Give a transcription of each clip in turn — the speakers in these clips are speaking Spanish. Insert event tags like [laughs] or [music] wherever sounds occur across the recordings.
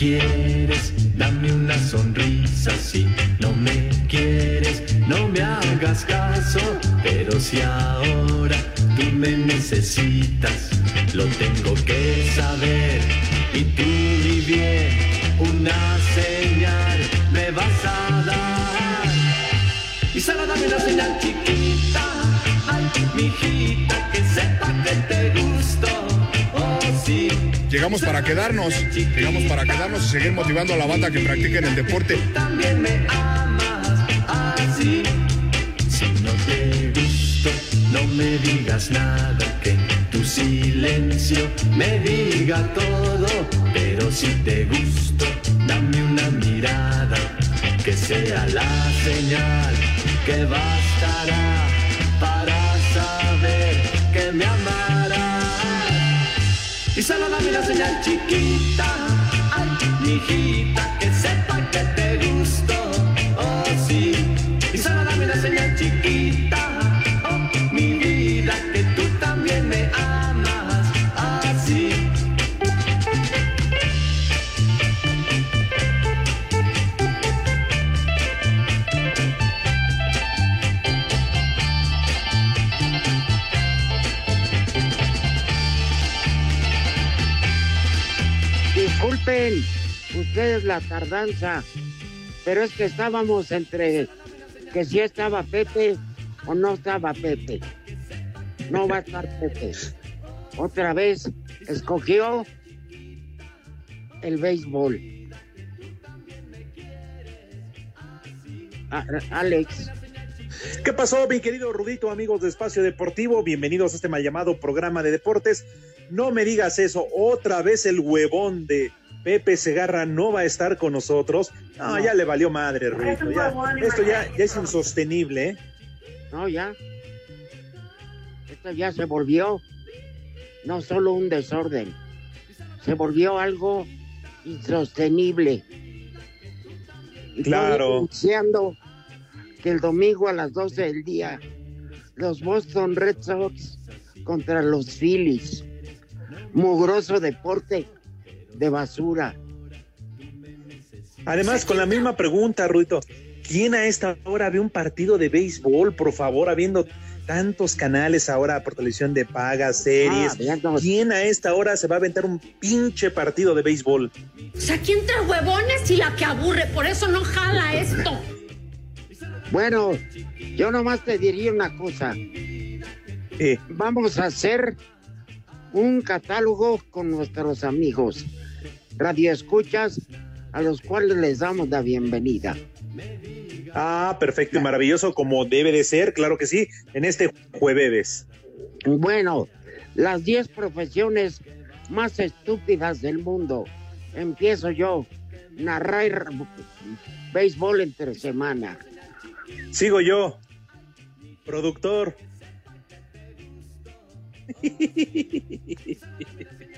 quieres, dame una sonrisa. Si no me quieres, no me hagas caso. Pero si ahora tú me necesitas, lo tengo que saber. Y tú di bien, una señal me vas a dar. Y solo dame una señal chiquita, ay, mijita, Llegamos para quedarnos, llegamos para quedarnos y seguir motivando a la banda que practiquen el deporte. También me amas así. Si no te gusto, no me digas nada, que tu silencio me diga todo. Pero si te gusto, dame una mirada, que sea la señal que bastará para Y solo dame señal chiquita, ay, mi ustedes la tardanza, pero es que estábamos entre que si estaba Pepe o no estaba Pepe. No va a estar Pepe. Otra vez escogió el béisbol. A- Alex. ¿Qué pasó, mi querido Rudito, amigos de Espacio Deportivo? Bienvenidos a este mal llamado programa de deportes. No me digas eso, otra vez el huevón de Pepe Segarra no va a estar con nosotros. No, No. ya le valió madre, Rudito. ya. esto ya, ya es insostenible, ¿eh? No, ya. Esto ya se volvió no solo un desorden, se volvió algo insostenible. Y Claro. anunciando que el domingo a las 12 del día, los Boston Red Sox contra los Phillies. Mugroso deporte de basura. Además, con la misma pregunta, Rudito. ¿Quién a esta hora ve un partido de béisbol, por favor, habiendo tantos canales ahora por televisión de paga, series? Ah, viendo- ¿Quién a esta hora se va a aventar un pinche partido de béisbol? O sea, aquí entre huevones y la que aburre, por eso no jala esto. Bueno, yo nomás te diría una cosa. Eh, Vamos a hacer un catálogo con nuestros amigos radioescuchas a los cuales les damos la bienvenida. ah, perfecto y maravilloso, como debe de ser, claro que sí, en este jueves. Bueno, las 10 profesiones más estúpidas del mundo. Empiezo yo, narrar béisbol entre semana. Sigo yo, productor. [laughs]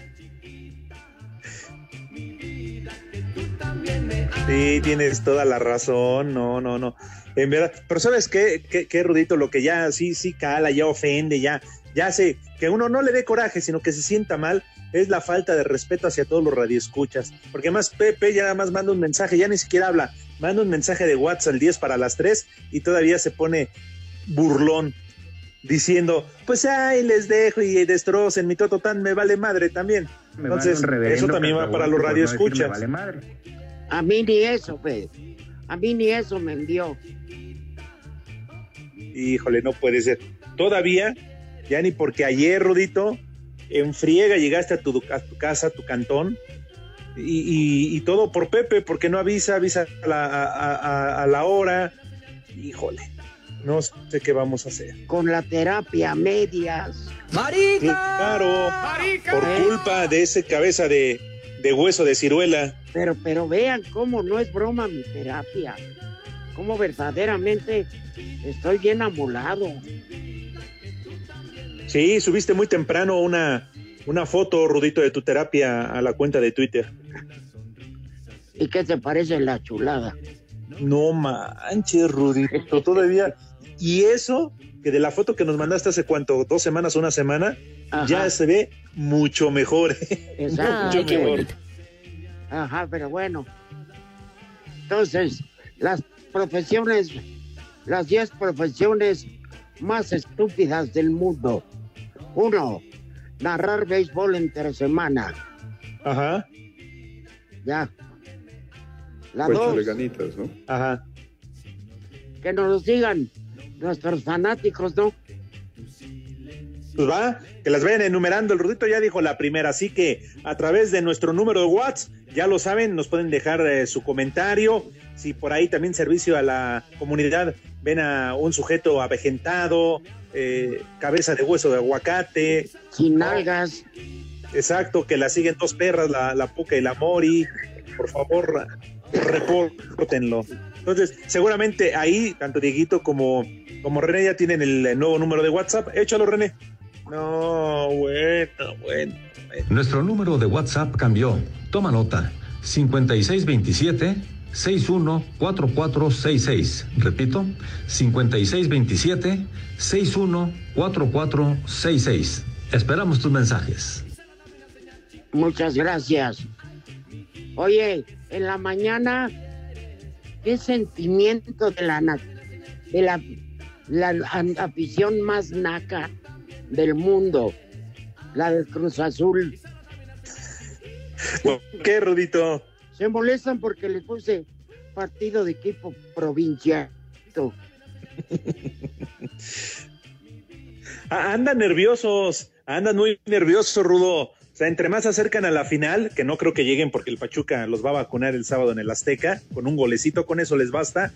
Sí, tienes toda la razón, no, no, no. En verdad, pero ¿sabes qué, qué, qué, Rudito? Lo que ya sí, sí cala, ya ofende, ya, ya sé, que uno no le dé coraje, sino que se sienta mal, es la falta de respeto hacia todos los radioescuchas. Porque además Pepe ya nada más manda un mensaje, ya ni siquiera habla, manda un mensaje de WhatsApp al 10 para las 3 y todavía se pone burlón diciendo, pues ahí les dejo y destrocen mi toto tan me vale madre también. Me Entonces, eso también va para los no radioescuchas. me vale madre. A mí ni eso, pues. A mí ni eso me envió. Híjole, no puede ser. Todavía, ya ni porque ayer, Rudito, en friega llegaste a tu, a tu casa, a tu cantón, y, y- y todo por Pepe, porque no avisa, avisa a la, a- a- a la hora. Híjole, no sé qué vamos a hacer. Con la terapia medias. Claro, por culpa de ese cabeza de, de hueso de ciruela. Pero, pero vean cómo no es broma mi terapia. Cómo verdaderamente estoy bien amolado. Sí, subiste muy temprano una, una foto, Rudito, de tu terapia a la cuenta de Twitter. ¿Y qué te parece la chulada? No manches, Rudito, todavía. [laughs] Y eso, que de la foto que nos mandaste hace cuánto, dos semanas una semana, Ajá. ya se ve mucho mejor. [laughs] Exacto. mucho mejor. Ajá, pero bueno. Entonces, las profesiones, las 10 profesiones más estúpidas del mundo. Uno, narrar béisbol entre semana. Ajá. Ya. La Pues dos, ganitas, ¿no? Ajá. que nos digan nuestros fanáticos, ¿no? Pues va, que las vayan enumerando. El Rudito ya dijo la primera, así que a través de nuestro número de WhatsApp, ya lo saben, nos pueden dejar eh, su comentario. Si por ahí también servicio a la comunidad, ven a un sujeto avejentado, eh, cabeza de hueso de aguacate. Sin nalgas. Exacto, que la siguen dos perras, la, la Puca y la Mori. Por favor, repórtenlo. Entonces, seguramente ahí, tanto Dieguito como, como René ya tienen el, nuevo número de WhatsApp. Échalo, René. No, bueno, bueno. Nuestro número de WhatsApp cambió. Toma nota. 5627 614466. Repito, 5627 614466. Esperamos tus mensajes. Muchas gracias. Oye, en la mañana, ¿qué sentimiento de la de la, la, la afición más naca del mundo? La del Cruz Azul. ¿Por qué, Rudito? Se molestan porque les puse partido de equipo provincial. [laughs] Ah, andan nerviosos, andan muy nerviosos, Rudo. O sea, entre más se acercan a la final, que no creo que lleguen porque el Pachuca los va a vacunar el sábado en el Azteca, con un golecito, con eso les basta.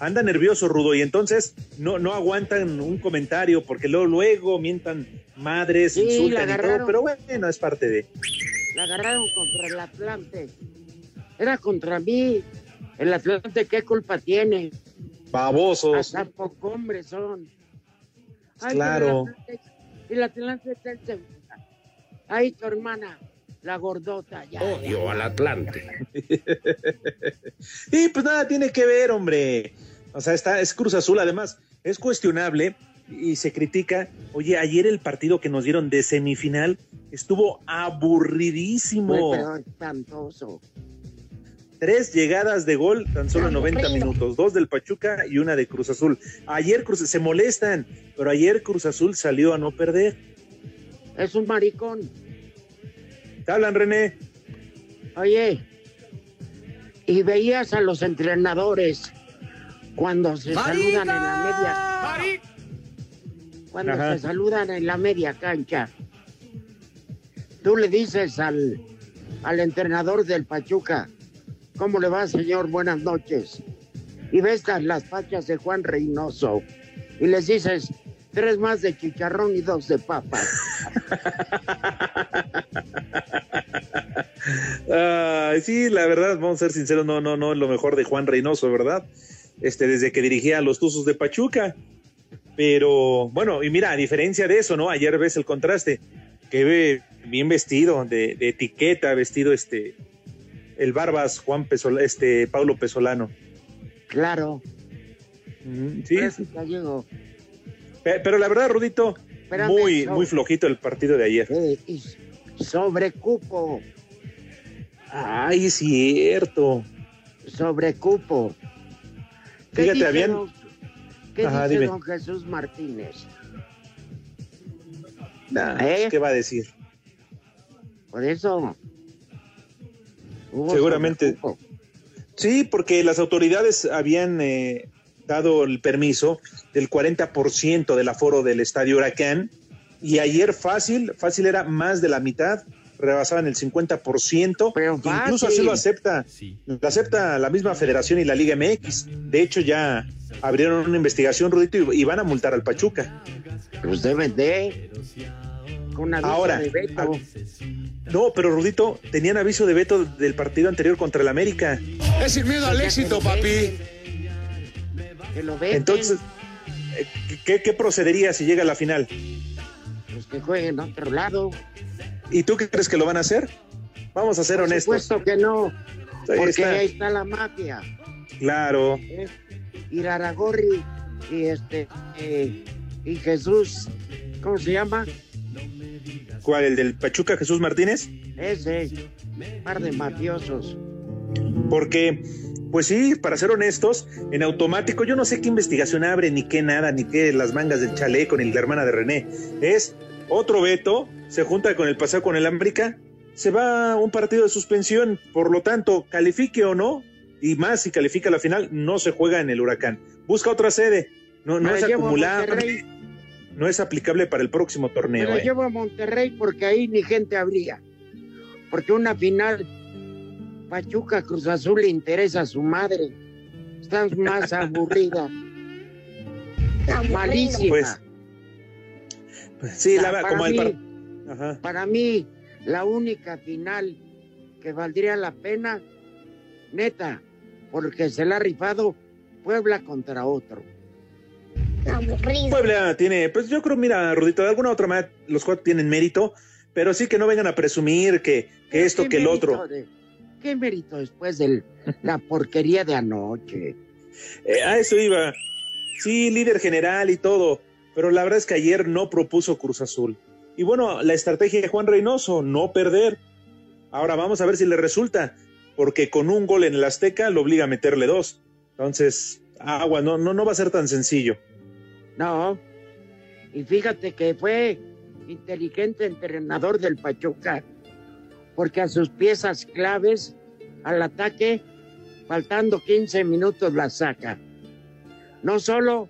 Anda nervioso, Rudo, y entonces no, no aguantan un comentario porque luego, luego mientan madres, Sí, insultan y todo, pero bueno, es parte de. La agarraron contra el Atlante. Era contra mí. El Atlante, ¿qué culpa tiene? Babosos. Hasta poco hombres son. Ay, Claro. El Atlante, el Atlante está en segunda. Ay, tu hermana, la gordota. Ya, Odio al Atlante. [laughs] Y pues nada tiene que ver, hombre. O sea, está, es Cruz Azul, además, es cuestionable y se critica. Oye, ayer el partido que nos dieron de semifinal estuvo aburridísimo. Fue, pero espantoso. Tres llegadas de gol, tan solo 90 minutos, dos del Pachuca y una de Cruz Azul. Ayer Cruz se molestan, pero ayer Cruz Azul salió a no perder. Es un maricón. ¿Te hablan, René? Oye, y veías a los entrenadores cuando se saludan en la media. Cuando Ajá. se saludan en la media cancha. Tú le dices al, al entrenador del Pachuca, ¿cómo le va, señor? Buenas noches. Y ves las- las fachas de Juan Reynoso y les dices tres más de chicharrón y dos de papa. [laughs] Sí, la verdad, vamos a ser sinceros, no, no, no es lo mejor de Juan Reynoso, ¿verdad? Este, desde que dirigía a los Tuzos de Pachuca. Pero, bueno, y mira, a diferencia de eso, ¿no? Ayer ves el contraste, que ve bien vestido, de, de etiqueta, vestido este, el Barbas Juan Pesol, este, Paulo Pesolano. Claro. Mm, Sí, pero la verdad, Rudito, Espérame, muy, muy flojito el partido de ayer. Eh, y Sobrecupo. Ay, es cierto. Sobrecupo. ¿Qué Fíjate, dice habían- don- ¿Qué Ajá, dice dime. don Jesús Martínez? Nah, ¿Eh? ¿Qué va a decir? Por eso. Seguramente. Sí, porque las autoridades habían eh, dado el permiso del 40% del aforo del estadio Huracán y ayer fácil, fácil era más de la mitad, rebasaban el 50%, incluso así lo acepta, lo acepta la misma federación y la Liga MX. De hecho ya abrieron una investigación, Rudito, y, van a multar al Pachuca. Pues deben de. Con aviso Ahora, de veto. a- no, pero Rudito, tenían aviso de veto del partido anterior contra el América. Es sin miedo al éxito, papi. Que lo veten, Entonces, eh, ¿qué, qué procedería si llega a la final? pues que jueguen a otro lado. ¿Y tú qué crees que lo van a hacer? Vamos a ser Por honestos. supuesto que no. Ahí Porque está. ahí está la mafia. Claro. ¿eh? Iraragorri y este eh, y Jesús, ¿cómo se llama? ¿Cuál? ¿El del Pachuca Jesús Martínez? Ese par de mafiosos. Porque, pues sí, para ser honestos, en automático yo no sé qué investigación abre, ni qué nada, ni qué las mangas del chaleco, ni la hermana de René. Es otro veto, se junta con el pasado con el América, se va a un partido de suspensión, por lo tanto, califique o no, y más si califica la final, no se juega en el huracán. Busca otra sede, no, no Me es acumulable, no es aplicable para el próximo Me torneo. la eh. llevo a Monterrey porque ahí ni gente habría. Porque una final Pachuca Cruz Azul le interesa a su madre. Estás más [laughs] aburrida. Malísima. Pues, Sí, la, para, como el mí, par- Ajá. para mí, la única final que valdría la pena, neta, porque se la ha rifado Puebla contra otro. Puebla tiene, pues yo creo, mira, Rudito, de alguna otra manera los cuatro tienen mérito, pero sí que no vengan a presumir que, que esto, ¿Qué que el otro. de- ¿Qué mérito después de la porquería de anoche? Eh, a eso iba. Sí, líder general y todo, pero la verdad es que ayer no propuso Cruz Azul. Y bueno, la estrategia de Juan Reynoso, no perder. Ahora vamos a ver si le resulta, porque con un gol en el Azteca lo obliga a meterle dos. Entonces, agua, no, no, no va a ser tan sencillo. No. Y fíjate que fue inteligente entrenador del Pachuca, porque a sus piezas claves al ataque, faltando 15 minutos, las saca. No solo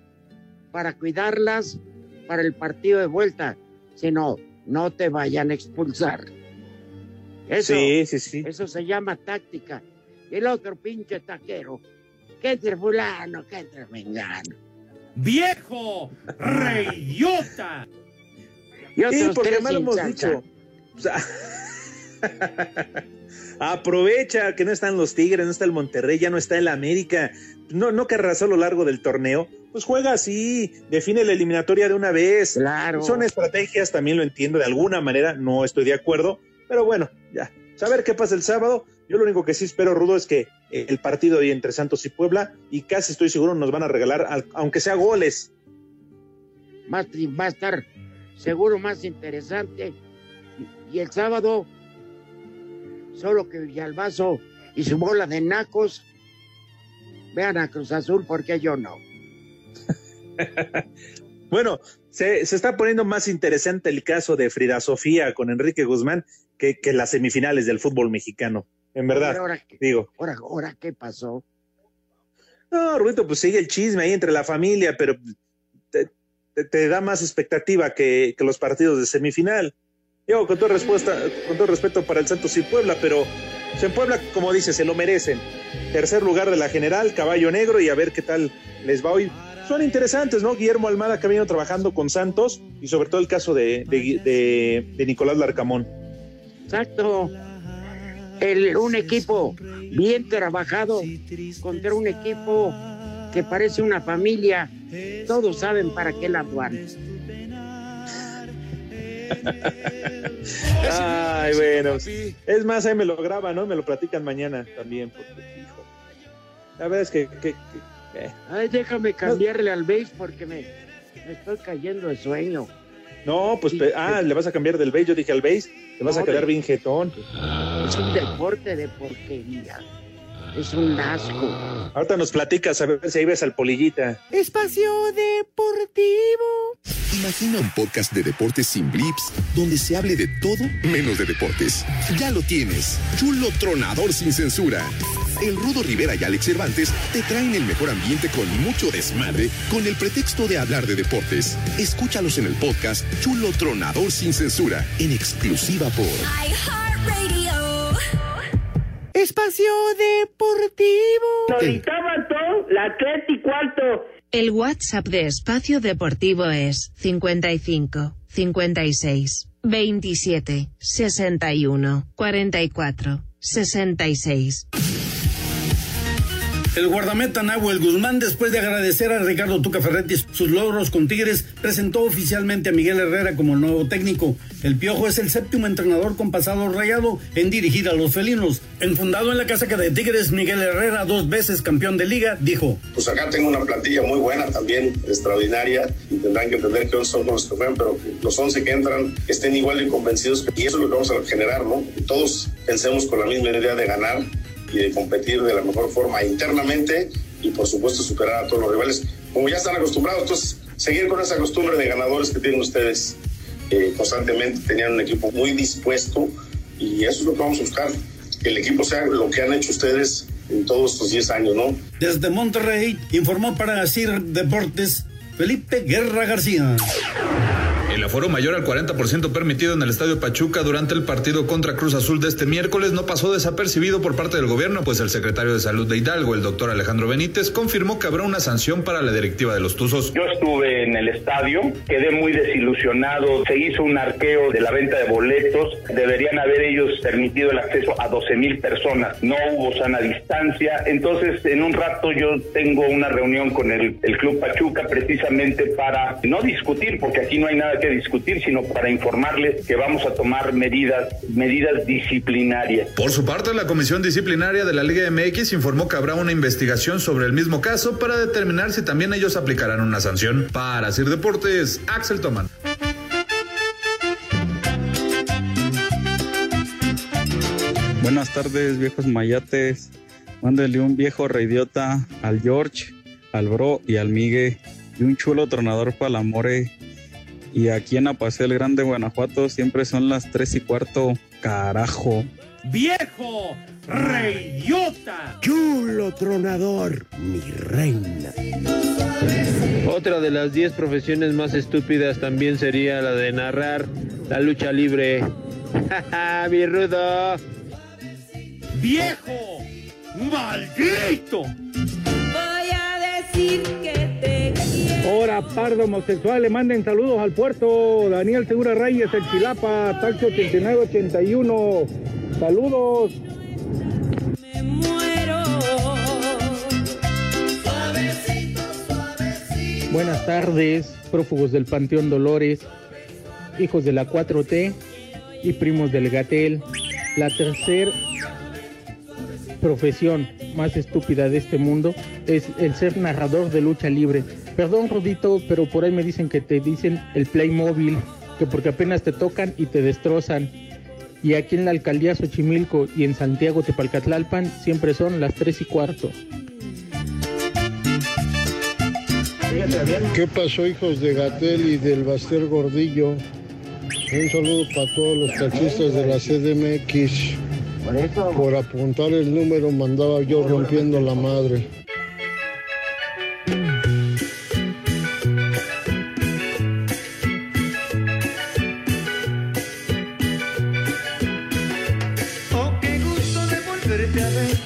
para cuidarlas para el partido de vuelta, sino no te vayan a expulsar. Eso, Sí, sí, sí. eso se llama táctica. Y el otro pinche taquero, que entre fulano, que entre mengano. ¡Viejo! ¡Reyota! Y Sí, otros porque tres mal lo hemos dicho. O sea, aprovecha que no están los Tigres, no está el Monterrey, ya no está el América. No, no querrás a lo largo del torneo. Pues juega así, define la eliminatoria de una vez. Claro. Son estrategias, también lo entiendo de alguna manera, no estoy de acuerdo, pero bueno, ya. Saber qué pasa el sábado. Yo lo único que sí espero, Rudo, es que el partido hoy entre Santos y Puebla, y casi estoy seguro nos van a regalar, al- aunque sea goles. Va, a- estar seguro más interesante. Y el sábado, solo que Villalbazo y su bola de nacos vean a Cruz Azul porque yo no. [laughs] Bueno, se, se está poniendo más interesante el caso de Frida Sofía con Enrique Guzmán que, que las semifinales del fútbol mexicano. En verdad, ahora, digo. ahora, ahora, ¿qué pasó? No, Rubito, pues sigue el chisme ahí entre la familia, pero te, te- te da más expectativa que, que los partidos de semifinal. Digo, con todo, respuesta, con todo respeto para el Santos y Puebla, pero en Puebla, como dice, se lo merecen. Tercer lugar de la general, caballo negro, y a ver qué tal les va hoy. Son interesantes, ¿no? Guillermo Almada que ha venido trabajando con Santos y sobre todo el caso de, de- de- de Nicolás Larcamón. Exacto. Un equipo bien trabajado contra un equipo que parece una familia. Todos saben para qué la van. Ay, bueno. Es más, ahí me lo graban, ¿no? Me lo platican mañana también, porque, hijo. La verdad es que, que- que- eh. Ay, déjame cambiarle al base porque me, me estoy cayendo de sueño. No, pues, ah, le vas a cambiar del base. Yo dije al base, te vas No, a quedar de- bien jetón. Es un deporte de porquería. Es un asco. Ahorita nos platicas a ver si ahí ves al polillita. Espacio Deportivo. Imagina un podcast de deportes sin blips, donde se hable de todo menos de deportes. Ya lo tienes, Chulo Tronador sin censura. El Rudo Rivera y Alex Cervantes te traen el mejor ambiente con mucho desmadre, con el pretexto de hablar de deportes. Escúchalos en el podcast Chulo Tronador sin censura, en exclusiva por Espacio Deportivo. la Atlético Alto. El WhatsApp de Espacio Deportivo es 55 56 27 61 44 66. El guardameta Nahuel Guzmán, después de agradecer a Ricardo Tuca Ferretti sus logros con Tigres, presentó oficialmente a Miguel Herrera como el nuevo técnico. El Piojo es el séptimo entrenador con pasado rayado en dirigir a los felinos. Enfundado en la casaca de Tigres, Miguel Herrera, dos veces campeón de liga, dijo: Pues acá tengo una plantilla muy buena también, extraordinaria, y tendrán que entender que 11 son los que juegan, pero los 11 que entran estén igual de convencidos, y eso es lo que vamos a generar, ¿no? Todos pensemos con la misma idea de ganar y de competir de la mejor forma internamente y por supuesto superar a todos los rivales, como ya están acostumbrados, entonces seguir con esa costumbre de ganadores que tienen ustedes eh, constantemente, tenían un equipo muy dispuesto y eso es lo que vamos a buscar, que el equipo sea lo que han hecho ustedes en todos estos 10 años, ¿no? Desde Monterrey, informó para CIR Deportes Felipe Guerra García. El aforo mayor al 40% permitido en el Estadio Pachuca durante el partido contra Cruz Azul de este miércoles no pasó desapercibido por parte del gobierno, pues el secretario de Salud de Hidalgo, el doctor Alejandro Benítez, confirmó que habrá una sanción para la directiva de los Tuzos. Yo estuve en el estadio, quedé muy desilusionado, se hizo un arqueo de la venta de boletos, deberían haber ellos permitido el acceso a 12 mil personas, no hubo sana distancia, entonces en un rato yo tengo una reunión con el, el Club Pachuca precisamente para no discutir, porque aquí no hay nada que discutir, sino para informarles que vamos a tomar medidas, medidas disciplinarias. Por su parte, la Comisión Disciplinaria de la Liga MX informó que habrá una investigación sobre el mismo caso para determinar si también ellos aplicarán una sanción. Para Sir Deportes, Axel Toman. Buenas tardes, viejos mayates. Mándele un viejo reidiota al George, al Bro y al Migue. Y un chulo tronador para la More. Y aquí en Apaseo el Grande, Guanajuato, siempre son las tres y cuarto. Carajo. ¡Viejo! ¡Reyota! Chulo tronador, mi reina. Otra de las 10 profesiones más estúpidas también sería la de narrar la lucha libre. [laughs] ¡Mi rudo! ¡Viejo! ¡Maldito! Ahora, pardo homosexual, le manden saludos al puerto. Daniel Segura Reyes, el Chilapa, taxi 8981. Saludos. Buenas tardes, prófugos del Panteón Dolores, hijos de la 4T y primos del Gatel. La tercera profesión más estúpida de este mundo es el ser narrador de lucha libre. Perdón, Rudito, pero por ahí me dicen que te dicen el Playmobil, que porque apenas te tocan y te destrozan. Y aquí en la alcaldía Xochimilco y en Santiago Tepalcatlalpan siempre son las 3 y cuarto. ¿Qué pasó, hijos de Gatel y del Baster Gordillo? Un saludo para todos los taxistas de la CDMX. Por apuntar el número mandaba yo rompiendo la madre. Volverte a ver,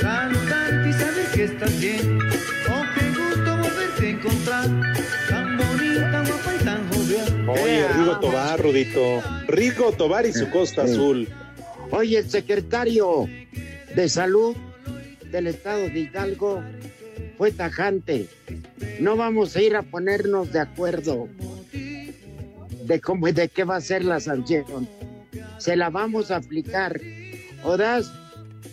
saludarte y saber que estás bien. Oh, qué gusto volverte a encontrar, tan bonita, guapa y tan jovial. Oye, Rigo Tobar, Rudito. Rigo Tobar y su costa azul. Oye, el secretario de Salud del Estado de Hidalgo fue tajante. No vamos a ir a ponernos de acuerdo de cómo de qué va a ser la sanción. Se la vamos a aplicar. O das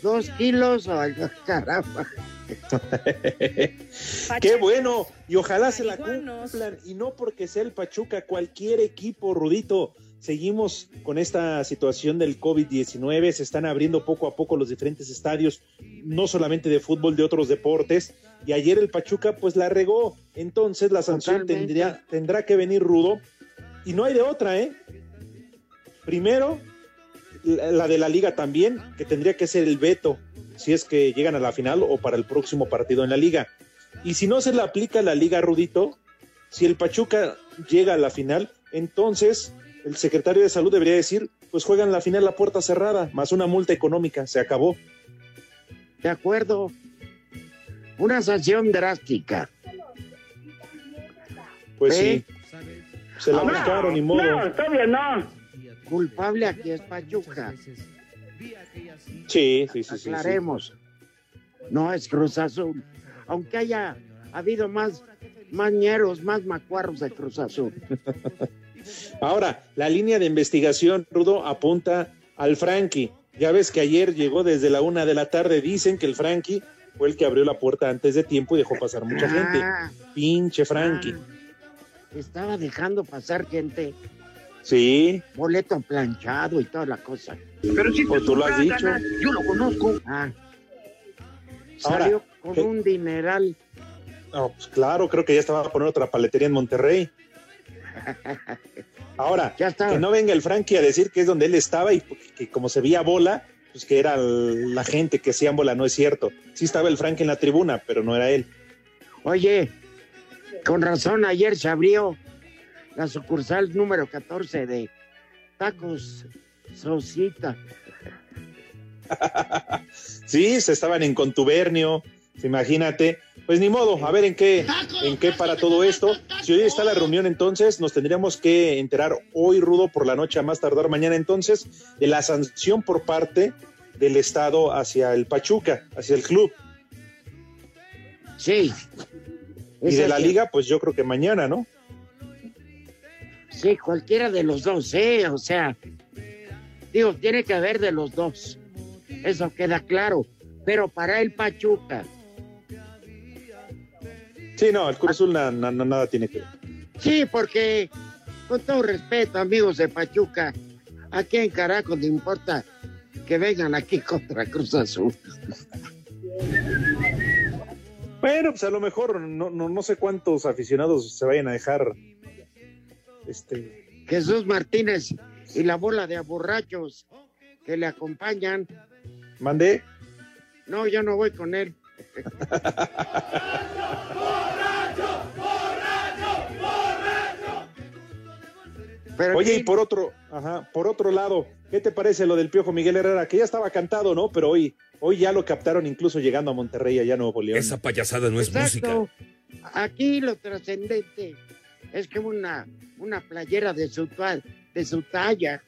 dos kilos o caramba. [laughs] Qué bueno, y ojalá se la cumplan, y no porque sea el Pachuca, cualquier equipo, Rudito. Seguimos con esta situación del COVID-19, se están abriendo poco a poco los diferentes estadios, no solamente de fútbol, de otros deportes, y ayer el Pachuca pues la regó, entonces la sanción tendría, tendrá que venir rudo, y no hay de otra, ¿eh? Primero, la de la liga también, que tendría que ser el veto, si es que llegan a la final o para el próximo partido en la liga. Y si no se le aplica la liga, Rudito, si el Pachuca llega a la final, entonces el secretario de salud debería decir, pues juegan la final a puerta cerrada, más una multa económica, se acabó. De acuerdo. Una sanción drástica. Pues ¿Eh? sí. Se la aplicaron, ni modo. No, todavía no. Culpable aquí es Pachuca. Sí, sí, sí. Aclaremos. No es Cruz Azul. Aunque haya habido más mañeros, más macuarros de Cruz Azul. [laughs] Ahora, la línea de investigación, Rudo, apunta al Frankie. Ya ves que ayer llegó desde la una de la tarde. Dicen que el Frankie fue el que abrió la puerta antes de tiempo y dejó pasar mucha gente. Ah. Pinche Frankie. Estaba dejando pasar gente, Sí, boleto planchado y toda la cosa. Pero si Pues tú lo has dicho. Yo lo conozco. Ah. Ahora, Salió con ¿qué? un dineral. No, pues claro, creo que ya estaba a poner otra paletería en Monterrey. [laughs] Ahora, que no venga el Frankie a decir que es donde él estaba y que como se veía bola, pues que era la gente que hacían bola, no es cierto. Sí estaba el Frankie en la tribuna, pero no era él. Oye, con razón, ayer se abrió la sucursal número 14 de Tacos Sosita. [laughs] Sí, se estaban en contubernio, imagínate. Pues ni modo, a ver en qué, en qué para todo esto. Si hoy está la reunión, entonces nos tendríamos que enterar hoy, Rudo, por la noche, a más tardar mañana, entonces, de la sanción por parte del Estado hacia el Pachuca, hacia el club. Sí. Y de la liga, pues yo creo que mañana, ¿no? Sí, cualquiera de los dos, ¿eh? O sea, digo, tiene que haber de los dos. Eso queda claro. Pero para el Pachuca, Sí, no, el Cruz Azul na- na- na- nada tiene que ver. sí, porque con todo respeto, amigos de Pachuca, ¿a quién carajo le importa que vengan aquí [laughs] contra Cruz Azul? Bueno, pues a lo mejor no, no, no sé cuántos aficionados se vayan a dejar. Este, Jesús Martínez y la bola de aborrachos que le acompañan. mandé. No, yo no voy con él. Pero Oye, sí. y por otro, ajá, por otro lado, ¿qué te parece lo del Piojo Miguel Herrera? Que ya estaba cantado, ¿no? Pero hoy, hoy ya lo captaron incluso llegando a Monterrey, allá a Nuevo León. Esa payasada no es Exacto. música. Aquí lo trascendente es que una, una playera de su, de su talla.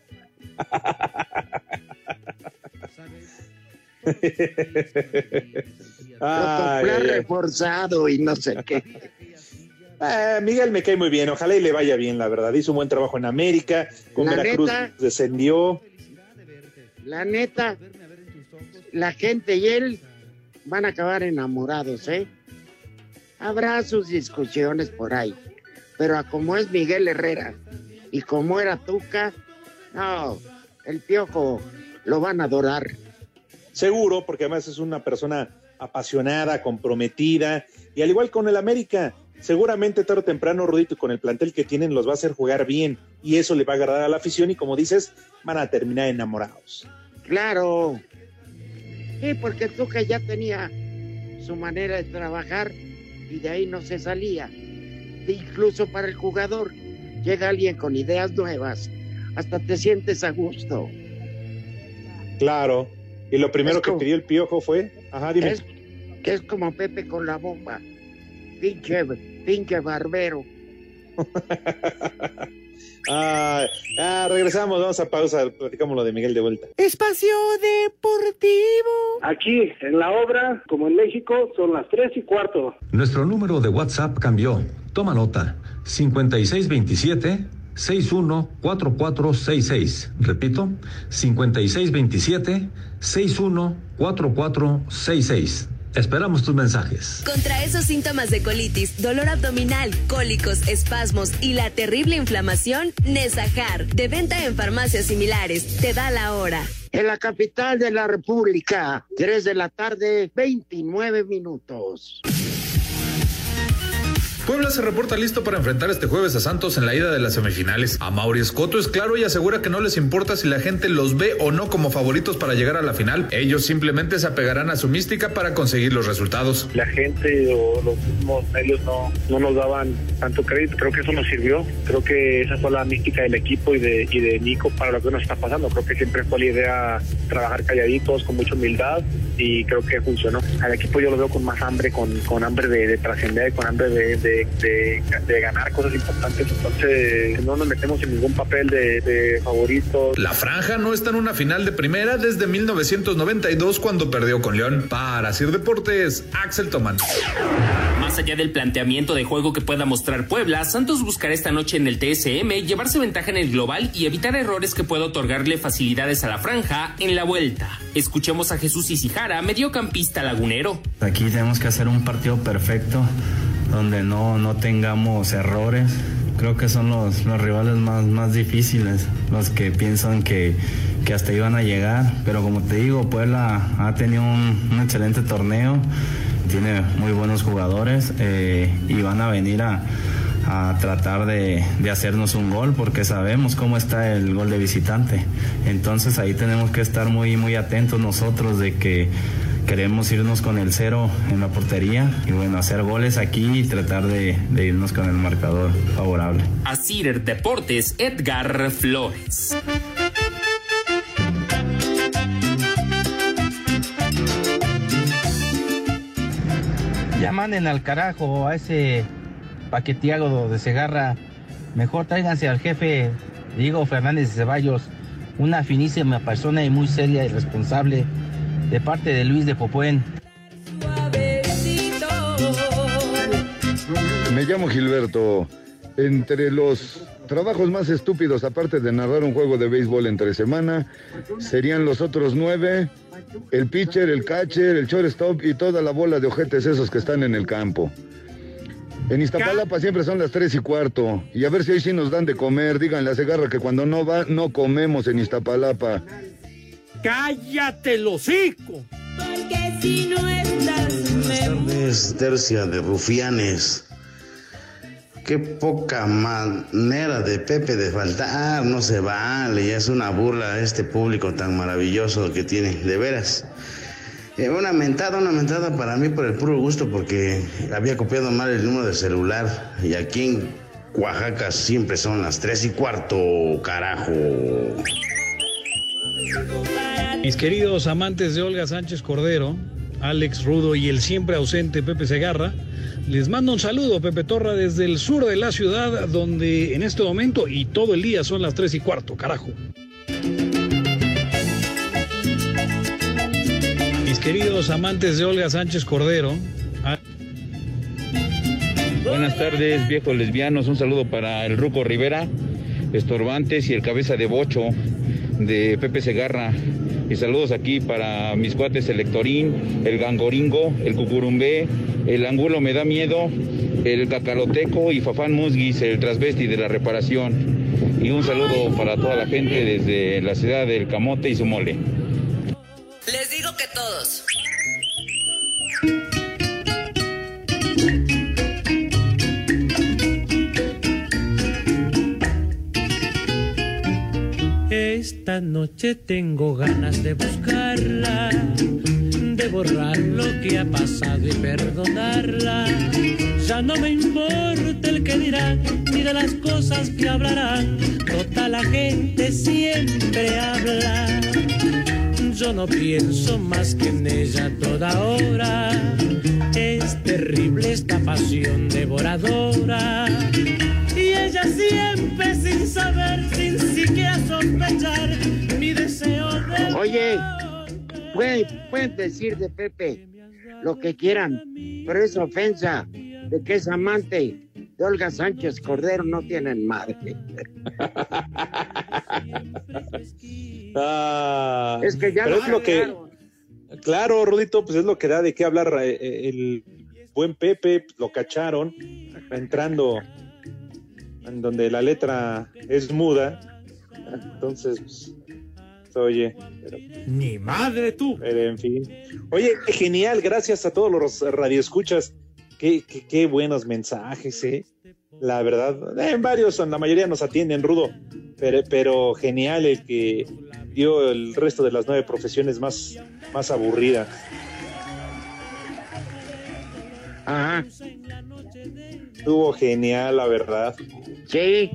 Reforzado y no sé qué. Eh, Miguel me cae muy bien, ojalá y le vaya bien, la verdad. Hizo un buen trabajo en América, con La Veracruz neta. descendió. La neta, la gente y él van a acabar enamorados, ¿eh? Habrá sus discusiones por ahí, pero a como es Miguel Herrera y como era Tuca, no, el piojo lo van a adorar. Seguro, porque además es una persona apasionada, comprometida, y al igual con el América, seguramente tarde o temprano, Rudito, con el plantel que tienen, los va a hacer jugar bien, y eso le va a agradar a la afición, y como dices, van a terminar enamorados. Claro. Sí, porque Tuca ya tenía su manera de trabajar y de ahí no se salía. Incluso para el jugador, llega alguien con ideas nuevas, hasta te sientes a gusto. Claro. Y lo primero Es que como- pidió el piojo fue, ajá, dime. Es, que es como Pepe con la bomba. Pinche, pinche barbero. [laughs] Ah, ah, regresamos, vamos a pausa, platicamos lo de Miguel de vuelta. Espacio Deportivo. Aquí, en la obra, como en México, son las tres y cuarto. Nuestro número de WhatsApp cambió. Toma nota. 5627 614466. Repito, 5627 614466. Esperamos tus mensajes. Contra esos síntomas de colitis, dolor abdominal, cólicos, espasmos y la terrible inflamación, Nesajar, de venta en farmacias similares, te da la hora. En la capital de la República, 3 de la tarde, 29 minutos. Puebla se reporta listo para enfrentar este jueves a Santos en la ida de las semifinales. A Mauri Escoto es claro y asegura que no les importa si la gente los ve o no como favoritos para llegar a la final. Ellos simplemente se apegarán a su mística para conseguir los resultados. La gente o los mismos medios no, no nos daban tanto crédito. Creo que eso nos sirvió. Creo que esa fue la mística del equipo y de, y de Nico para lo que nos está pasando. Creo que siempre fue la idea trabajar calladitos, con mucha humildad y creo que funcionó. Al equipo yo lo veo con más hambre, con, con hambre de, de trascender, con hambre de, de, de- de ganar cosas importantes. Entonces no nos metemos en ningún papel de, de favoritos. La franja no está en una final de primera desde 1992 cuando perdió con León. Para Sir Deportes, Axel Tomán. Más allá del planteamiento de juego que pueda mostrar Puebla, Santos buscará esta noche en el TSM llevarse ventaja en el global y evitar errores que pueda otorgarle facilidades a la franja en la vuelta. Escuchemos a Jesús Isijara, mediocampista lagunero. Aquí tenemos que hacer un partido perfecto donde no, no tengamos errores. Creo que son los, los rivales más, más difíciles, los que piensan que, que hasta iban a llegar. Pero como te digo, Puebla ha tenido un, un excelente torneo, tiene muy buenos jugadores eh, y van a venir a, a tratar de, de hacernos un gol porque sabemos cómo está el gol de visitante. Entonces ahí tenemos que estar muy, muy atentos nosotros de que queremos irnos con el cero en la portería y bueno, hacer goles aquí y tratar de, de irnos con el marcador favorable. A Sir Deportes, Edgar Flores. Ya manden al carajo a ese paquetiago de Segarra. Mejor tráiganse al jefe Diego Fernández de Ceballos, una finísima persona y muy seria y responsable de parte de Luis de Popuen. Me llamo Gilberto. Entre los trabajos más estúpidos, aparte de narrar un juego de béisbol entre semana, serían los otros nueve, el pitcher, el catcher, el shortstop y toda la bola de ojetes esos que están en el campo. En Iztapalapa siempre son las tres y cuarto. Y a ver si hoy sí nos dan de comer. Díganle a Segarra que cuando no va, no comemos en Iztapalapa. ¡Cállate el hocico! Porque si no estás, me Es tercia de rufianes. Qué poca manera de Pepe de faltar, no se vale, ya es una burla este público tan maravilloso que tiene, de veras. Eh, una mentada, una mentada para mí por el puro gusto, porque había copiado mal el número de celular y aquí en Oaxaca siempre son las tres y cuarto, carajo. Mis queridos amantes de Olga Sánchez Cordero, Alex Rudo y el siempre ausente Pepe Segarra, les mando un saludo, Pepe Torra, desde el sur de la ciudad, donde en este momento y todo el día son las tres y cuarto, carajo. Mis queridos amantes de Olga Sánchez Cordero, Buenas tardes, viejos lesbianos. Un saludo para el Ruco Rivera, Estorbantes y el Cabeza de Bocho de Pepe Segarra. Y saludos aquí para mis cuates el Lectorín, el Gangoringo, el Cucurumbé, el Angulo Me Da Miedo, el Cacaloteco y Fafán Musguis, el Transvesti de la Reparación. Y un saludo para toda la gente desde la ciudad del Camote y su mole. Esta noche tengo ganas de buscarla, de borrar lo que ha pasado y perdonarla. Ya no me importa el que dirán, ni de las cosas que hablarán. Toda la gente siempre habla. Yo no pienso más que en ella toda hora. Es terrible esta pasión devoradora. Y ella siempre sin saber, Oye, pueden, pueden decir de Pepe lo que quieran, pero es ofensa de que es amante de Olga Sánchez Cordero, no tienen madre. Ah, Es que ya pero lo es lo que. Claro, Rudito, pues es lo que da de qué hablar eh, el buen Pepe, lo cacharon entrando en donde la letra es muda. Entonces, pues, oye, pero, Ni madre tú. pero en fin. Oye, genial, gracias a todos los radioescuchas. Qué, qué, qué buenos mensajes, eh. La verdad, en varios, en la mayoría nos atienden, Rudo, pero, pero genial el que dio el resto de las nueve profesiones más, más aburridas. Ajá. Estuvo genial, la verdad. Sí.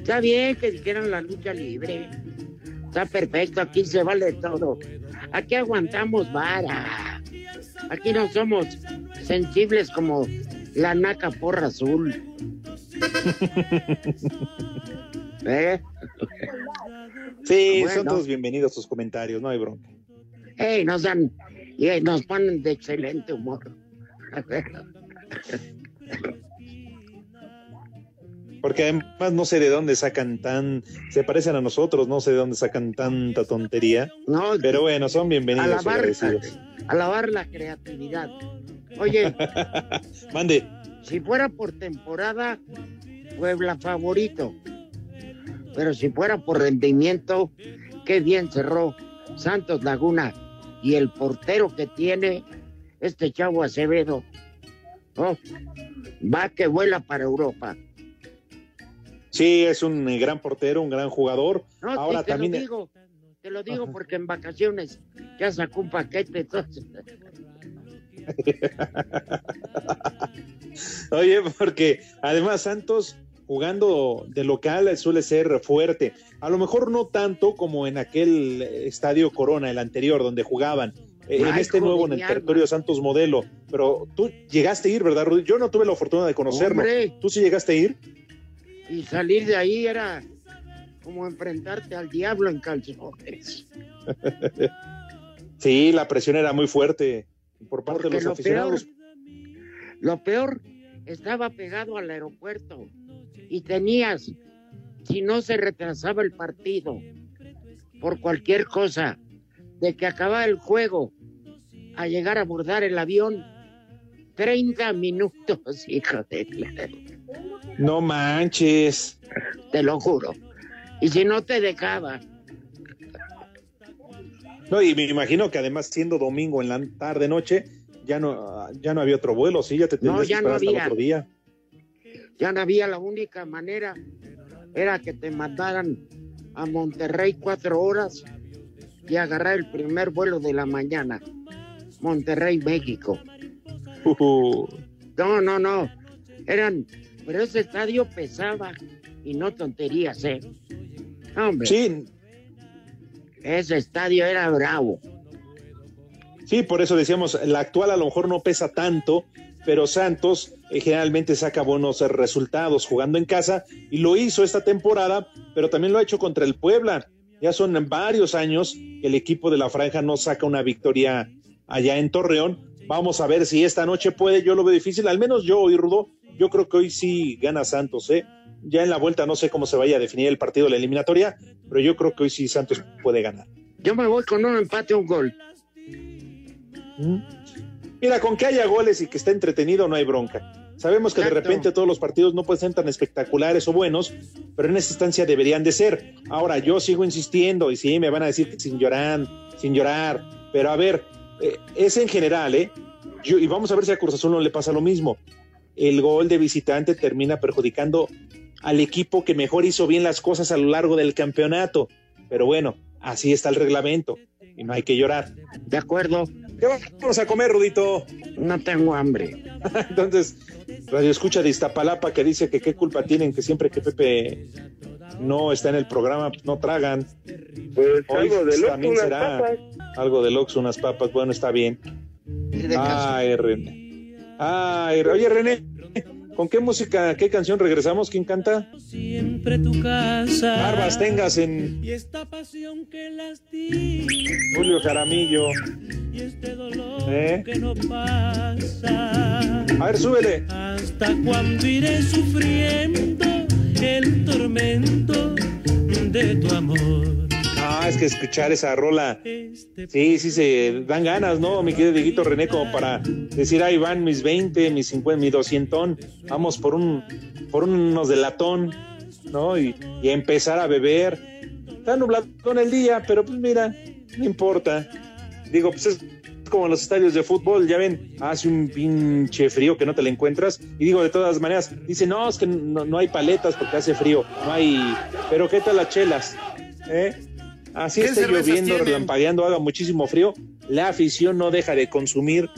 Está bien que dijeran la lucha libre. Está perfecto, aquí se vale todo. Aquí aguantamos vara. Aquí no somos sensibles como la naca porra azul. [laughs] ¿Eh? Sí, Bueno. son todos bienvenidos tus comentarios, no hay bronca. Ey, nos dan nos ponen de excelente humor. [laughs] Porque además no sé de dónde sacan tan, se parecen a nosotros, no sé de dónde sacan tanta tontería. No, pero bueno, son bienvenidos alabar, agradecidos. alabar la creatividad. Oye, [laughs] Mande. si fuera por temporada, Puebla favorito. Pero si fuera por rendimiento, qué bien cerró Santos Laguna. Y el portero que tiene, este chavo Acevedo, oh, va que vuela para Europa. Sí, es un eh, gran portero, un gran jugador. No, Ahora sí, te también. lo digo, te lo digo porque en vacaciones ya sacó un paquete. Entonces, [laughs] Oye, porque además Santos jugando de local suele ser fuerte. A lo mejor no tanto como en aquel estadio Corona, el anterior, donde jugaban. Eh, en este nuevo, en el territorio Santos Modelo. Pero tú llegaste a ir, ¿verdad, Rudy? Yo no tuve la fortuna de conocerlo. Hombre. ¿Tú sí llegaste a ir? Y salir de ahí era como enfrentarte al diablo en calzones. [laughs] Sí, la presión era muy fuerte por parte Porque de los lo aficionados. Lo peor, estaba pegado al aeropuerto y tenías, si no se retrasaba el partido por cualquier cosa, de que acababa el juego a llegar a abordar el avión, 30 minutos, [laughs] hijo de la- No manches. Te lo juro. Y si no te dejaba, No, y me imagino que además siendo domingo en la tarde noche, ya no, ya no había otro vuelo, sí, ya te No, tendrías que ya no esperar hasta el había. otro día. ya no había la única manera, era que te mandaran a Monterrey cuatro horas y agarrar el primer vuelo de la mañana. Monterrey, México. Uh, No, no, no. Eran, pero ese estadio pesaba y no tonterías, ¿eh? Hombre. Sí. Ese estadio era bravo. Sí, por eso decíamos, la actual a lo mejor no pesa tanto, pero Santos eh, generalmente saca buenos resultados jugando en casa y lo hizo esta temporada, pero también lo ha hecho contra el Puebla. Ya son varios años que el equipo de la franja no saca una victoria allá en Torreón. Vamos a ver si esta noche puede, yo lo veo difícil, al menos yo hoy, Rudo, yo creo que hoy sí gana Santos, ¿eh? Ya en la vuelta no sé cómo se vaya a definir el partido de la eliminatoria, pero yo creo que hoy sí Santos puede ganar. Yo me voy con un empate, un gol. Mira, con que haya goles y que esté entretenido no hay bronca. Sabemos que de repente todos los partidos no pueden ser tan espectaculares o buenos, pero en esta instancia deberían de ser. Ahora, yo sigo insistiendo y sí, me van a decir que sin llorar, sin llorar, pero a ver, eh, es en general, ¿eh? Yo- y vamos a ver si a Cruz Azul no le pasa lo mismo. El gol de visitante termina perjudicando al equipo que mejor hizo bien las cosas a lo largo del campeonato. Pero bueno, así está el reglamento y no hay que llorar. De acuerdo. ¿Qué vamos a comer, Rudito? No tengo hambre. [laughs] Entonces, Radio Escucha de Iztapalapa que dice que qué culpa tienen que siempre que Pepe no está en el programa, pues no tragan. Pues Hoy algo de también será papas. Algo de Lox, unas papas, bueno, está bien. Ay, René. Ay, oye, René, ¿con qué música, qué canción regresamos? ¿Quién canta? Siempre tu casa. Barbas tengas en Y esta pasión que lastima. Julio Jaramillo. Y este dolor ¿Eh? que no pasa. A ver, súbele. ¿Hasta cuándo iré sufriendo el tormento de tu amor? Ay, es que escuchar esa rola, sí, sí se dan ganas, ¿no? Mi querido Dieguito René, como para decir, ahí van mis 20, mis 50, mi 200, vamos por un, por unos de latón, ¿no? Y, y empezar a beber. Está nublado en el día, pero pues mira, no importa. Digo, pues es como los estadios de fútbol, ya ven, hace un pinche frío que no te lo encuentras. Y digo, de todas maneras, dice, no, es que no, no hay paletas porque hace frío, no hay. Pero ¿qué tal las chelas? ¿Eh? Así ¿Qué está cervezas lloviendo, tienen? relampagueando, haga muchísimo frío. La afición no deja de consumir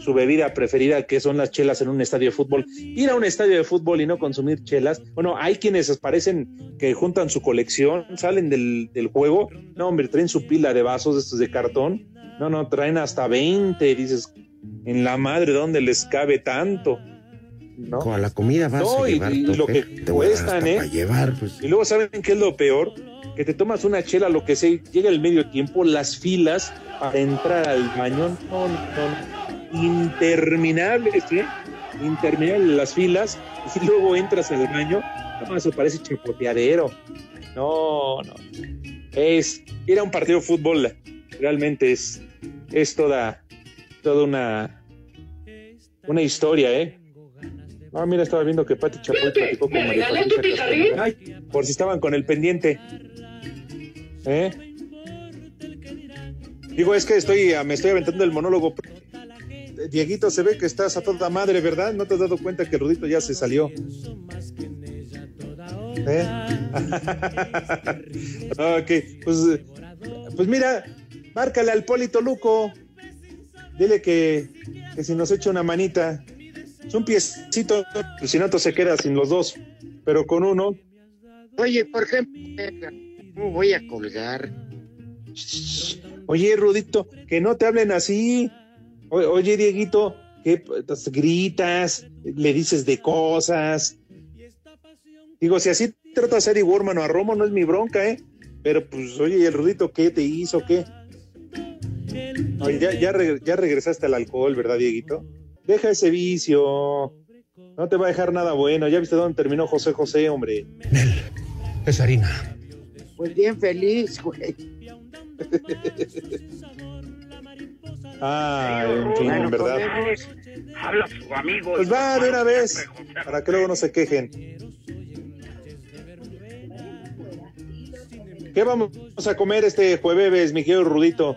su bebida preferida, que son las chelas en un estadio de fútbol. Ir a un estadio de fútbol y no consumir chelas. Bueno, hay quienes parecen que juntan su colección, salen del, del juego. No, hombre, traen su pila de vasos estos de cartón. No, no, traen hasta 20. Dices, en la madre, ¿dónde les cabe tanto? ¿No? Con la comida vas No, a llevar y lo que te cuestan, ¿eh? para llevar, pues. Y luego, ¿saben qué es lo peor? Que te tomas una chela, lo que sea, llega el medio tiempo, las filas para entrar al baño, no, no, no, interminables, ¿eh? Interminables las filas, y luego entras al baño, no, eso parece chapoteadero. No, no. Es ir a un partido de fútbol, realmente es, es toda, toda una, una historia, ¿eh? Ah, mira, estaba viendo que Pati Chapoy platicó con María. Ay, por si estaban con el pendiente. ¿Eh? Digo, es que estoy, ah, me estoy aventando el monólogo. Dieguito, se ve que estás a toda madre, ¿verdad? ¿No te has dado cuenta que el Rudito ya se salió? ¿Eh? [laughs] ok, pues, pues mira, márcale al Polito Luco. Dile que, que si nos echa una manita, es un piecito, si no, se queda sin los dos, pero con uno. Oye, por ejemplo, ¿cómo voy a colgar? Oye, Rudito, que no te hablen así. O- oye, Dieguito, que pues, gritas, le dices de cosas. Digo, si así tratas a Eddie Warman o a Romo, no es mi bronca, ¿eh? Pero pues, oye, ¿y el Rudito qué te hizo? ¿Qué? Oye, ya, ya, reg- ya regresaste al alcohol, ¿verdad, Dieguito? Deja ese vicio. No te va a dejar nada bueno. ¿Ya viste dónde terminó José José, hombre? Es harina. Pues bien feliz, güey. Ah, en fin, Bueno, en verdad. comemos. Habla su amigo. Pues va de una vez, para que luego no se quejen. ¿Qué vamos a comer este jueves, mi querido Rudito?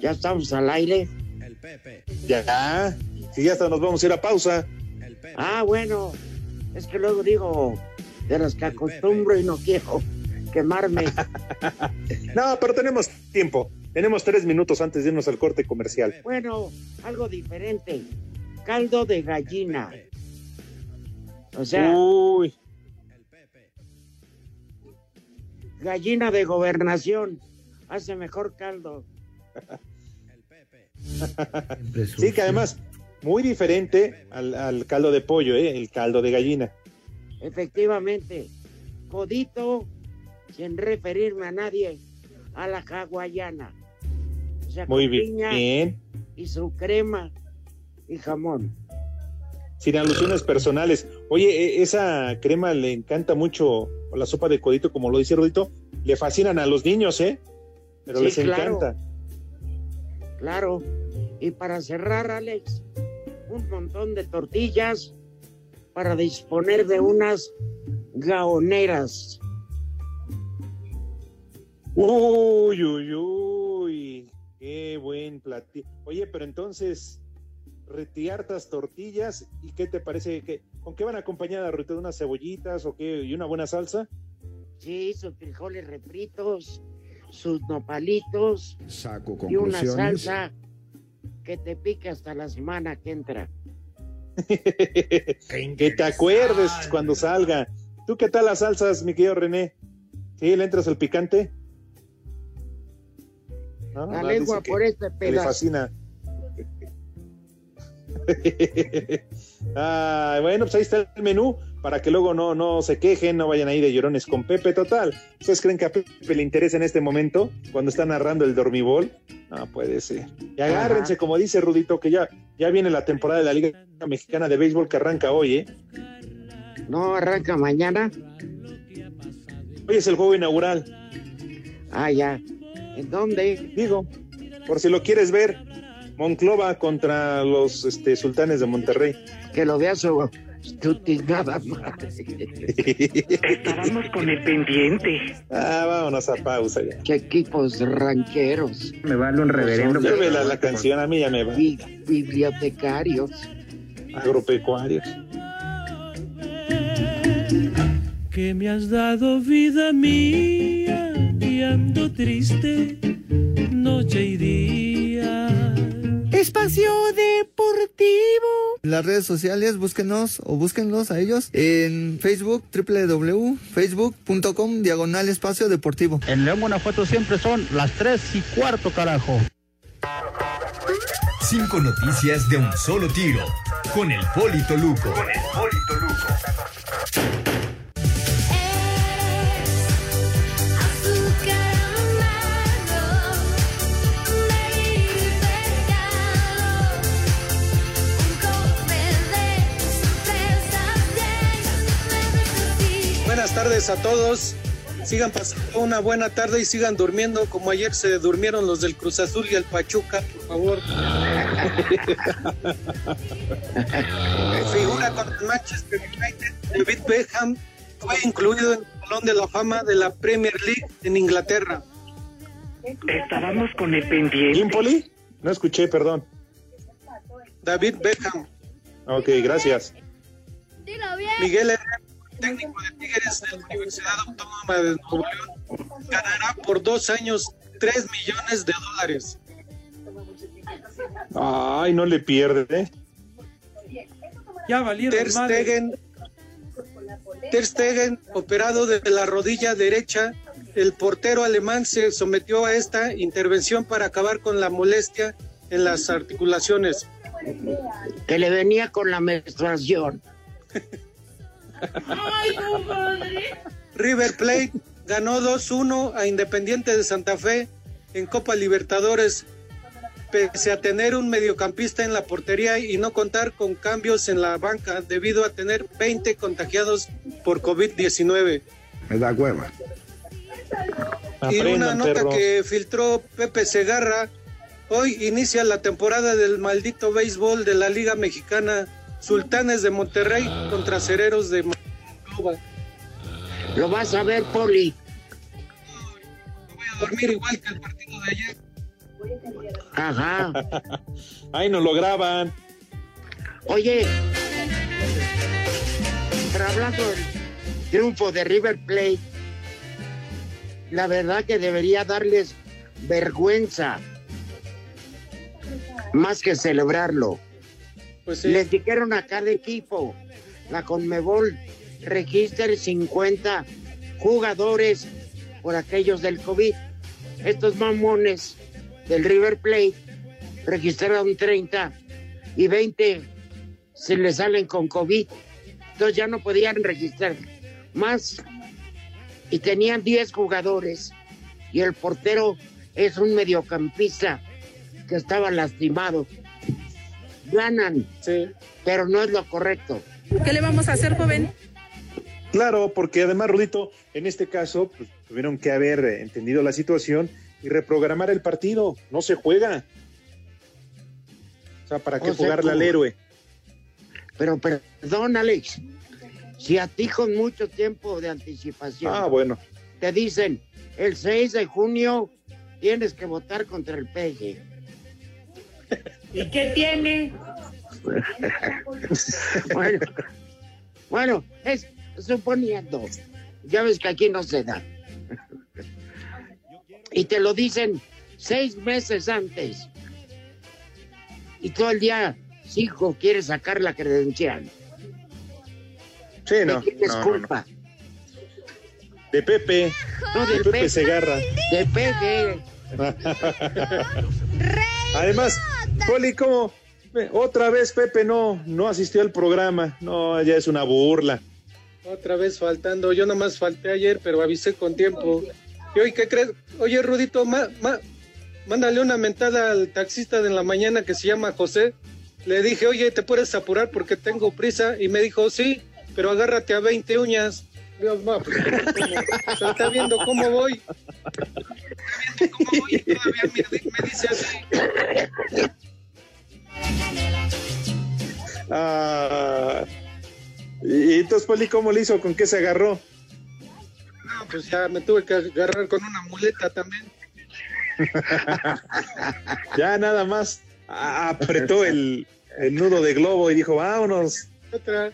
Ya estamos al aire. Ya, si ya hasta nos vamos a ir a pausa. Ah, bueno. Es que luego digo de las que acostumbro y no quiero quemarme. [laughs] No, pero tenemos tiempo. Tenemos tres minutos antes de irnos al corte comercial. Bueno, algo diferente. Caldo de gallina. O sea, Uy, gallina de gobernación. Hace mejor caldo. sí, que además, muy diferente al, al caldo de pollo, ¿eh? el caldo de gallina. Efectivamente. Codito, sin referirme a nadie, a la hawaiana. O sea, Muy con bien. bien. Y su crema y jamón. Sin alusiones personales. Oye, e- esa crema le encanta mucho, o la sopa de codito, como lo dice Rudito, le fascinan a los niños, ¿eh? Pero Sí, les claro. encanta. Claro. Y para cerrar, Alex, un montón de tortillas para disponer de unas gaoneras. Uy, uy, uy. Qué buen platillo. Oye, pero entonces, retiartas tortillas, ¿y qué te parece? que ¿Con qué van acompañadas? ¿De unas cebollitas o qué? ¿Y una buena salsa? Sí, sus frijoles refritos, sus nopalitos Saco y una salsa que te pique hasta la semana que entra. [laughs] que te acuerdes cuando salga. ¿Tú qué tal las salsas, mi querido René? ¿Sí le entras el picante? ¿No? La lengua por este que le pedazo. fascina. [laughs] Ah, bueno, pues ahí está el menú para que luego no, no se quejen, no vayan ahí de llorones con Pepe. Total, ¿ustedes creen que a Pepe le interesa en este momento cuando está narrando el dormibol? No puede ser. Y agárrense, como dice Rudito, que ya, ya viene la temporada de la Liga Mexicana de Béisbol que arranca hoy, ¿eh? No arranca mañana. Hoy es el juego inaugural. Ah, ya. ¿En dónde? Digo, por si lo quieres ver, Monclova contra los este, sultanes de Monterrey. Que lo veas su tutis nada más. Estábamos con el pendiente. Ah, vámonos a pausa ya. Qué equipos ranqueros. Me vale un reverendo. La canción, a mí ya me va. Bi- bibliotecarios. Agropecuarios. que me has dado vida mía y ando triste noche y día. Espacio Deportivo. Las redes sociales, búsquenos o búsquenlos a ellos en Facebook, www.facebook.com, diagonal espacio deportivo. En León, Guanajuato siempre son las 3 y cuarto, carajo. Cinco noticias de un solo tiro. Con el Polito Luco. Con el Polito Luco. Tardes a todos. Sigan pasando una buena tarde y sigan durmiendo como ayer se durmieron los del Cruz Azul y el Pachuca, por favor. [laughs] Figura con el Manchester United, David Beckham fue incluido en el Salón de la Fama de la Premier League en Inglaterra. Estábamos con el pendiente. ¿Impoli? No escuché, perdón. David Beckham, Ok, gracias. Miguel Herrera, técnico de Tigres de la Universidad Autónoma de Nuevo León, ganará por dos años 3 millones de dólares. Ay, no le pierde. ¿eh? Ya Ter Stegen, Ter Stegen, operado de la rodilla derecha, el portero alemán se sometió a esta intervención para acabar con la molestia en las articulaciones. Que le venía con la menstruación. [laughs] River Plate ganó 2-1 a Independiente de Santa Fe en Copa Libertadores, pese a tener un mediocampista en la portería y no contar con cambios en la banca debido a tener 20 contagiados por COVID-19. Me da hueva. Y una nota que filtró Pepe Segarra, hoy inicia la temporada del maldito béisbol de la Liga Mexicana, Sultanes de Monterrey contra Cereros de Monclova. Lo vas a ver, Poli. Voy a dormir igual que el partido de ayer. Ajá. [laughs] Ay, no lo graban. Oye, pero hablando del triunfo de River Plate, la verdad que debería darles vergüenza más que celebrarlo. Pues. Les dijeron a cada equipo, la Conmebol registra 50 jugadores por aquellos del COVID. Estos mamones del River Plate registraron 30 y 20 se les salen con COVID. Entonces ya no podían registrar más. Y tenían 10 jugadores. Y el portero es un mediocampista que estaba lastimado. Ganan, pero no es lo correcto. ¿Qué le vamos a hacer, joven? Claro, porque además, Rudito, en este caso, pues, tuvieron que haber entendido la situación y reprogramar el partido. No se juega. O sea, ¿para qué O sea, jugarle al héroe? Pero perdón, Alex, si a ti con mucho tiempo de anticipación Ah, bueno. te dicen el 6 de junio tienes que votar contra el peje. ¿Y qué tiene? [laughs] bueno, bueno, es suponiendo. Ya ves que aquí no se da. y te lo dicen seis meses antes. Y todo el día, hijo, quiere sacar la credencial. Sí, no. ¿De quién es no, no, culpa? no. De Pepe. No, de del Pepe Pepe. Segarra. De peje. [laughs] Además, Poli, ¿cómo? Ve, Otra vez Pepe no, no asistió al programa. No, ya es una burla. Otra vez faltando. Yo nomás falté ayer, pero avisé con tiempo. ¿Y hoy qué crees? Oye, Rudito, ma- ma- mándale una mentada al taxista de la mañana que se llama José. Le dije, oye, ¿te puedes apurar porque tengo prisa? Y me dijo, sí, pero agárrate a 20 uñas. Dios mío, pues, se está viendo cómo voy. Está viendo cómo voy y todavía me dice así. Ah, y entonces, Poli, ¿cómo le hizo? ¿Con qué se agarró? No, pues ya me tuve que agarrar con una muleta también. [laughs] ya nada más apretó el, el nudo de globo y dijo, vámonos. Otra.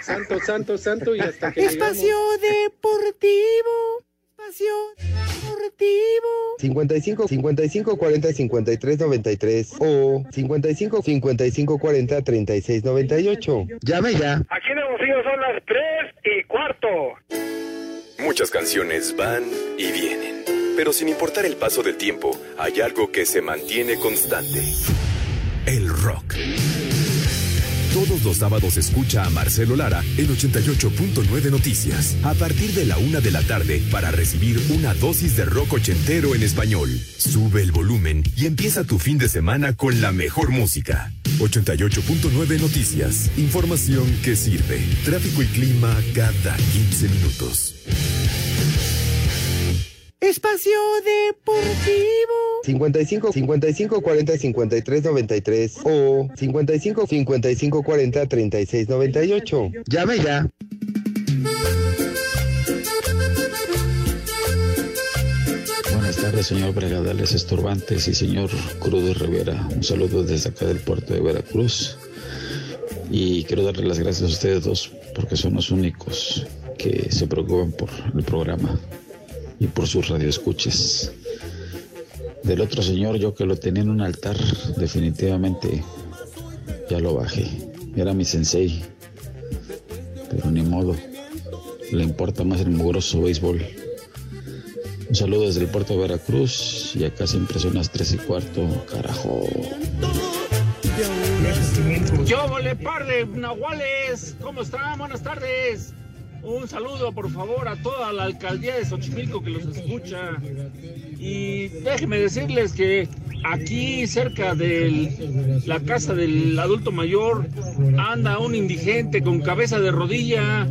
Santo, santo, santo y hasta que Espacio Deportivo. Espacio Deportivo. 55 55 40 53 93 o 55 55 40 36 98. Llame ya. Aquí en Hermosillo son las 3 y cuarto. Muchas canciones van y vienen, pero sin importar el paso del tiempo, hay algo que se mantiene constante. El rock. Todos los sábados escucha a Marcelo Lara en 88.9 Noticias, a partir de la una de la tarde, para recibir una dosis de rock ochentero en español. Sube el volumen y empieza tu fin de semana con la mejor música. 88.9 Noticias, información que sirve. Tráfico y clima cada 15 minutos. Espacio Deportivo. 55 55 40 53 93 o 55 55 40 36 98. Llame ya. Buenas tardes, señor Bregadales Estorbantes y señor Cruz de Rivera. Un saludo desde acá del puerto de Veracruz. Y quiero darle las gracias a ustedes dos porque son los únicos que se preocupan por el programa y por sus radioescuches. Del otro señor, yo que lo tenía en un altar, definitivamente ya lo bajé. Era mi sensei. Pero ni modo. Le importa más el mugroso béisbol. Un saludo desde el puerto de Veracruz y acá siempre son las tres y cuarto, carajo. Yo, vole, par de nahuales. ¿Cómo están? Buenas tardes. Un saludo, por favor, a toda la alcaldía de Xochimilco que los escucha. Y déjenme decirles que aquí, cerca de la casa del adulto mayor, anda un indigente con cabeza de rodilla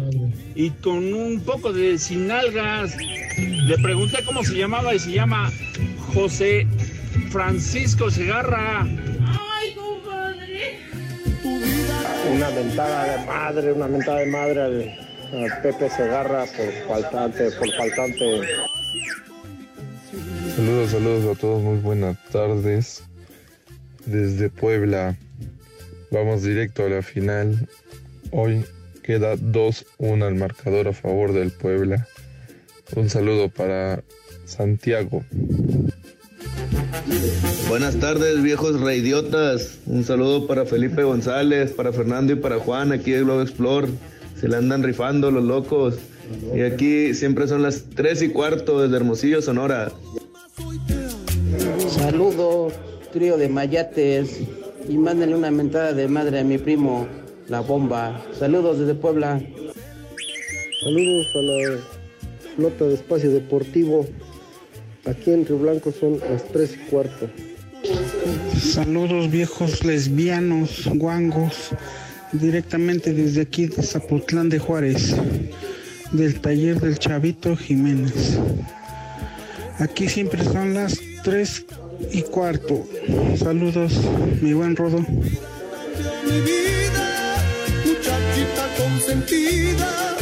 y con un poco de sin algas. Le pregunté cómo se llamaba y se llama José Francisco Segarra. Ay, compadre. Una mentada de madre, una mentada de madre al Pepe Segarra por faltante, por faltante. Saludos, saludos a todos, muy buenas tardes. Desde Puebla, vamos directo a la final. Hoy queda 2-1 al marcador a favor del Puebla. Un saludo para Santiago. Buenas tardes, viejos reidiotas. Un saludo para Felipe González, para Fernando y para Juan, aquí de Globo Explore. Se le andan rifando los locos. Y aquí siempre son las 3 y cuarto desde Hermosillo, Sonora. Saludos, trío de mayates. Y mándenle una mentada de madre a mi primo, la bomba. Saludos desde Puebla. Saludos a la flota de espacio deportivo. Aquí en Río Blanco son las 3 y cuarto. Saludos viejos lesbianos, guangos, directamente desde aquí de Zapotlán de Juárez, del taller del Chavito Jiménez. Aquí siempre son las 3 y cuarto. Saludos, mi buen Rodo. mi vida, muchachita consentida.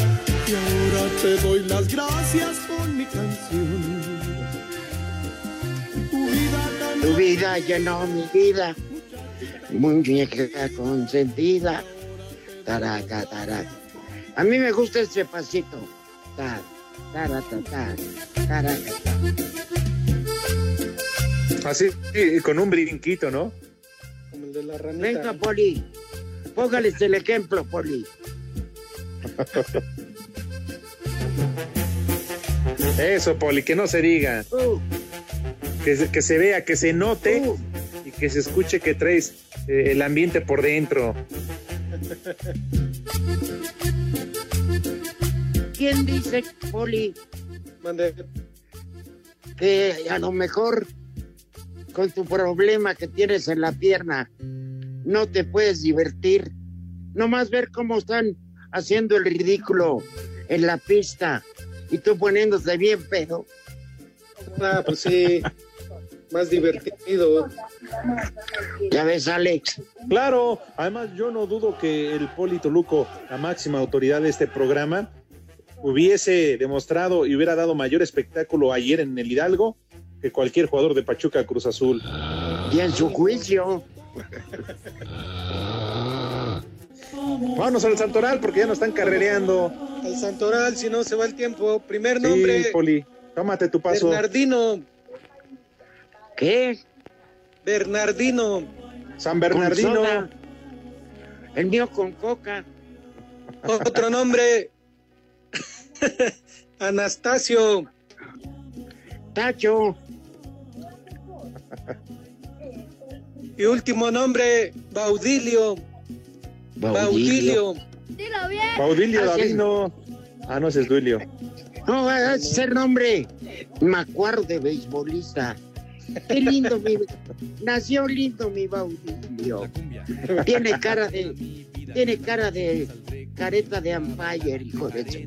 Y ahora te doy las gracias por mi canción. Tu vida tan Tu vida llenó mi vida, muñeca consentida. Taraca, taraca. A mí me gusta ese pasito. Ta, taraca, ta, taraca, ta. Así, y con un brinquito, ¿no? Como el de la ranita. Venga, Poli. Póngales el ejemplo, Poli. Eso, Poli, que no se diga. Que, se- que se vea, que se note y que se escuche que traes eh, el ambiente por dentro. ¿Quién dice, Poli, Mande. que a lo mejor con tu problema que tienes en la pierna no te puedes divertir? Nomás ver cómo están haciendo el ridículo en la pista y tú poniéndose bien pedo. Ah, pues sí, más divertido. Ya ves, Alex. Claro, además yo no dudo que el Polito Luco, la máxima autoridad de este programa, hubiese demostrado y hubiera dado mayor espectáculo ayer en el Hidalgo que cualquier jugador de Pachuca Cruz Azul. Y en su juicio. Vámonos al Santoral porque ya nos están carrereando. Al Santoral, si no se va el tiempo. Primer Sí, nombre, Poli, tómate tu paso. Bernardino. ¿Qué? Bernardino. San Con Bernardino. soda. El mío con coca. Otro nombre, [laughs] Anastasio. Tacho. Y último nombre, Baudilio. Baudilio. Baudilio. Dilo bien. Baudilio. Davino. Ah, no, ese es Duilio. No, va a ser nombre. Macuaro de beisbolista. Qué lindo mi. Nació lindo mi Baudilio. Tiene cara de. Tiene cara de. Careta de Empire, hijo de su.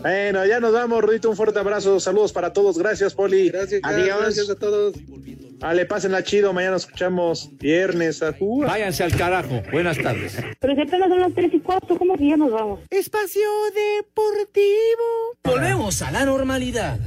Bueno, ya nos vamos, Rudito. Un fuerte abrazo. Saludos para todos. Gracias, Poli. Gracias, Adiós. gracias a todos. Ale, pásenla chido. Mañana nos escuchamos viernes. Ajú. Váyanse al carajo. Buenas tardes. Pero si apenas son las 3 y 4, ¿cómo que ya nos vamos? Espacio Deportivo. Volvemos a la normalidad.